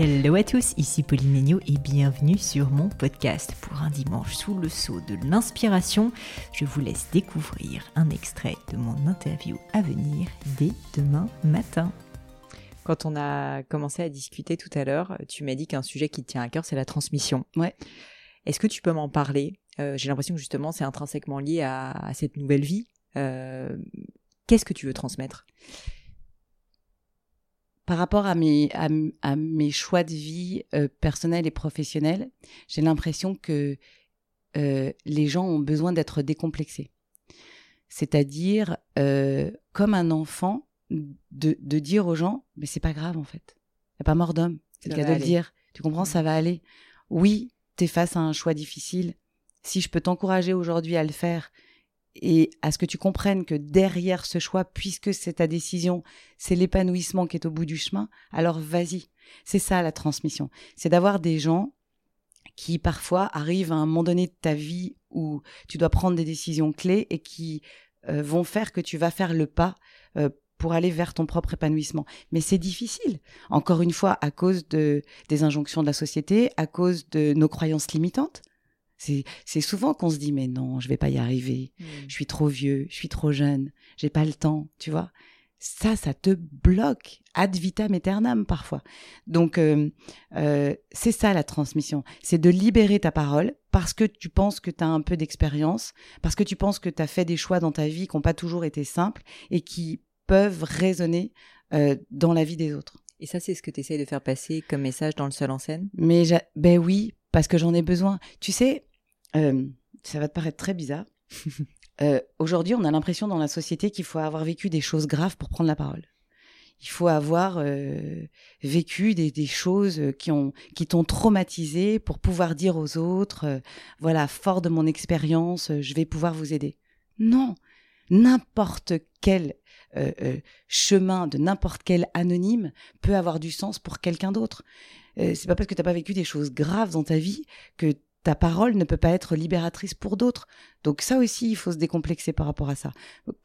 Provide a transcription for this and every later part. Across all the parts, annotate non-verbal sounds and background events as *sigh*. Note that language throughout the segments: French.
Hello à tous, ici Pauline Agneau et bienvenue sur mon podcast. Pour un dimanche sous le sceau de l'inspiration, je vous laisse découvrir un extrait de mon interview à venir dès demain matin. Quand on a commencé à discuter tout à l'heure, tu m'as dit qu'un sujet qui te tient à cœur, c'est la transmission. Ouais. Est-ce que tu peux m'en parler? Euh, J'ai l'impression que justement, c'est intrinsèquement lié à, cette nouvelle vie. Euh, qu'est-ce que tu veux transmettre? Par rapport à mes, à, mes choix de vie euh, personnels et professionnels, j'ai l'impression que euh, les gens ont besoin d'être décomplexés. C'est-à-dire, euh, comme un enfant, de, de, dire aux gens, mais c'est pas grave en fait. Il n'y a pas mort d'homme. C'est le cas de le dire. Tu comprends, ça va aller. Oui, tu es face à un choix difficile. Si je peux t'encourager aujourd'hui à le faire, et à ce que tu comprennes que derrière ce choix, puisque c'est ta décision, c'est l'épanouissement qui est au bout du chemin, alors vas-y. C'est ça la transmission. C'est d'avoir des gens qui parfois arrivent à un moment donné de ta vie où tu dois prendre des décisions clés et qui euh, vont faire que tu vas faire le pas euh, pour aller vers ton propre épanouissement. Mais c'est difficile, encore une fois, à cause de, des injonctions de la société, à cause de nos croyances limitantes. C'est souvent qu'on se dit mais non, je vais pas y arriver. Hmm. Je suis trop vieux, je suis trop jeune, j'ai pas le temps, tu vois. Ça, ça te bloque ad vitam aeternam parfois. Donc euh, euh, c'est ça la transmission, c'est de libérer ta parole parce que tu penses que tu as un peu d'expérience, parce que tu penses que tu as fait des choix dans ta vie qui n'ont pas toujours été simples et qui peuvent résonner euh, dans la vie des autres. Et ça, c'est ce que tu essayes de faire passer comme message dans le seul en scène? Mais ben oui, parce que j'en ai besoin. Tu sais, euh, ça va te paraître très bizarre. *laughs* Euh, aujourd'hui, on a l'impression dans la société qu'il faut avoir vécu des choses graves pour prendre la parole. Il faut avoir euh, vécu des, des, choses qui ont qui t'ont traumatisé pour pouvoir dire aux autres, voilà, fort de mon expérience, je vais pouvoir vous aider. Non, n'importe quel chemin de n'importe quel anonyme peut avoir du sens pour quelqu'un d'autre. c'est pas parce que t'as pas vécu des choses graves dans ta vie que ta parole ne peut pas être libératrice pour d'autres. Donc ça aussi, il faut se décomplexer par rapport à ça.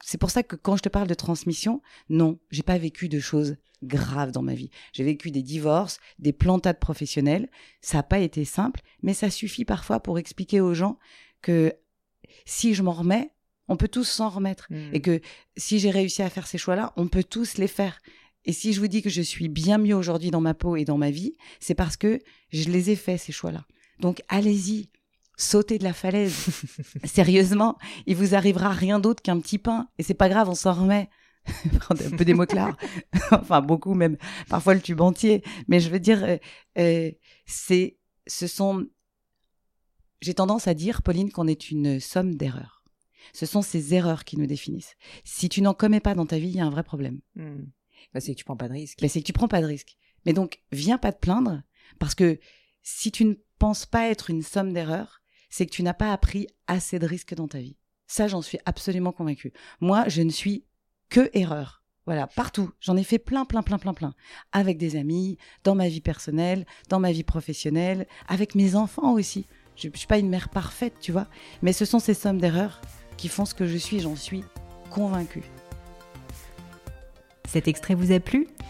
C'est pour ça que quand je te parle de transmission, non, j'ai pas vécu de choses graves dans ma vie. J'ai vécu des divorces, des plantades professionnelles. Ça n'a pas été simple, mais ça suffit parfois pour expliquer aux gens que si je m'en remets, on peut tous s'en remettre. Hmm. Et que si j'ai réussi à faire ces choix-là, on peut tous les faire. Et si je vous dis que je suis bien mieux aujourd'hui dans ma peau et dans ma vie, c'est parce que je les ai faits, ces choix-là. Donc allez-y, sautez de la falaise. *laughs* Sérieusement, il vous arrivera rien d'autre qu'un petit pain. Et c'est pas grave, on s'en remet. *laughs* un peu des mots clairs. *laughs* enfin, beaucoup même. Parfois le tube entier. Mais je veux dire, euh, euh, c'est, ce sont, j'ai tendance à dire, Pauline, qu'on est une somme d'erreurs. Ce sont ces erreurs qui nous définissent. Si tu n'en commets pas dans ta vie, il y a un vrai problème. Hmm. Bah, c'est que tu prends pas de risque. Bah, c'est que tu prends pas de risque. Mais donc, viens pas te plaindre, parce que si tu ne pense pas être une somme d'erreurs, c'est que tu n'as pas appris assez de risques dans ta vie. Ça, j'en suis absolument convaincue. Moi, je ne suis que erreur. Voilà, partout. J'en ai fait plein, plein, plein, plein, plein. Avec des amis, dans ma vie personnelle, dans ma vie professionnelle, avec mes enfants aussi. Je ne suis pas une mère parfaite, tu vois. Mais ce sont ces sommes d'erreurs qui font ce que je suis, j'en suis convaincue. Cet extrait vous a plu?